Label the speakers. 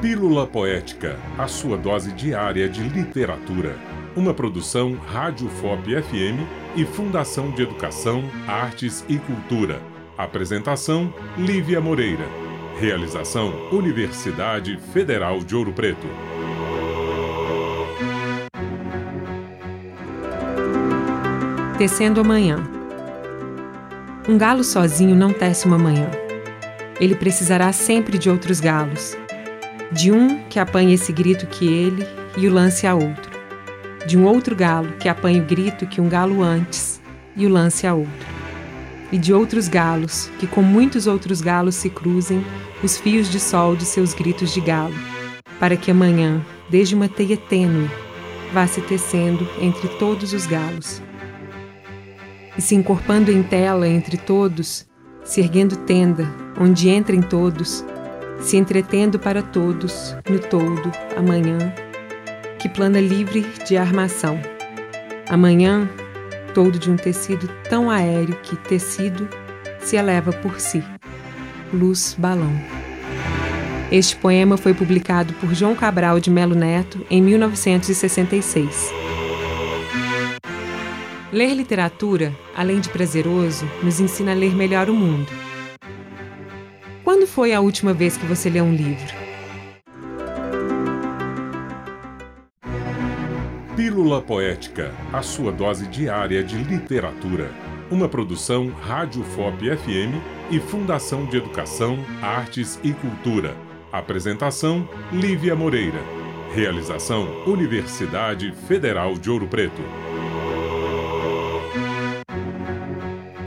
Speaker 1: Pílula Poética, a sua dose diária de literatura. Uma produção Rádio FOP FM e Fundação de Educação, Artes e Cultura. Apresentação: Lívia Moreira. Realização: Universidade Federal de Ouro Preto.
Speaker 2: Tecendo amanhã. Um galo sozinho não tece uma manhã. Ele precisará sempre de outros galos de um que apanhe esse grito que ele e o lance a outro, de um outro galo que apanhe o grito que um galo antes e o lance a outro, e de outros galos que com muitos outros galos se cruzem os fios de sol de seus gritos de galo, para que amanhã, desde uma teia tênue, vá se tecendo entre todos os galos. E se encorpando em tela entre todos, se erguendo tenda, onde entrem todos, se entretendo para todos, no todo, amanhã, que plana livre de armação. Amanhã, todo de um tecido tão aéreo que tecido se eleva por si. Luz Balão. Este poema foi publicado por João Cabral de Melo Neto em 1966. Ler literatura, além de prazeroso, nos ensina a ler melhor o mundo quando foi a última vez que você leu um livro?
Speaker 1: Pílula Poética, a sua dose diária de literatura. Uma produção Rádio FOP FM e Fundação de Educação, Artes e Cultura. Apresentação: Lívia Moreira. Realização: Universidade Federal de Ouro Preto.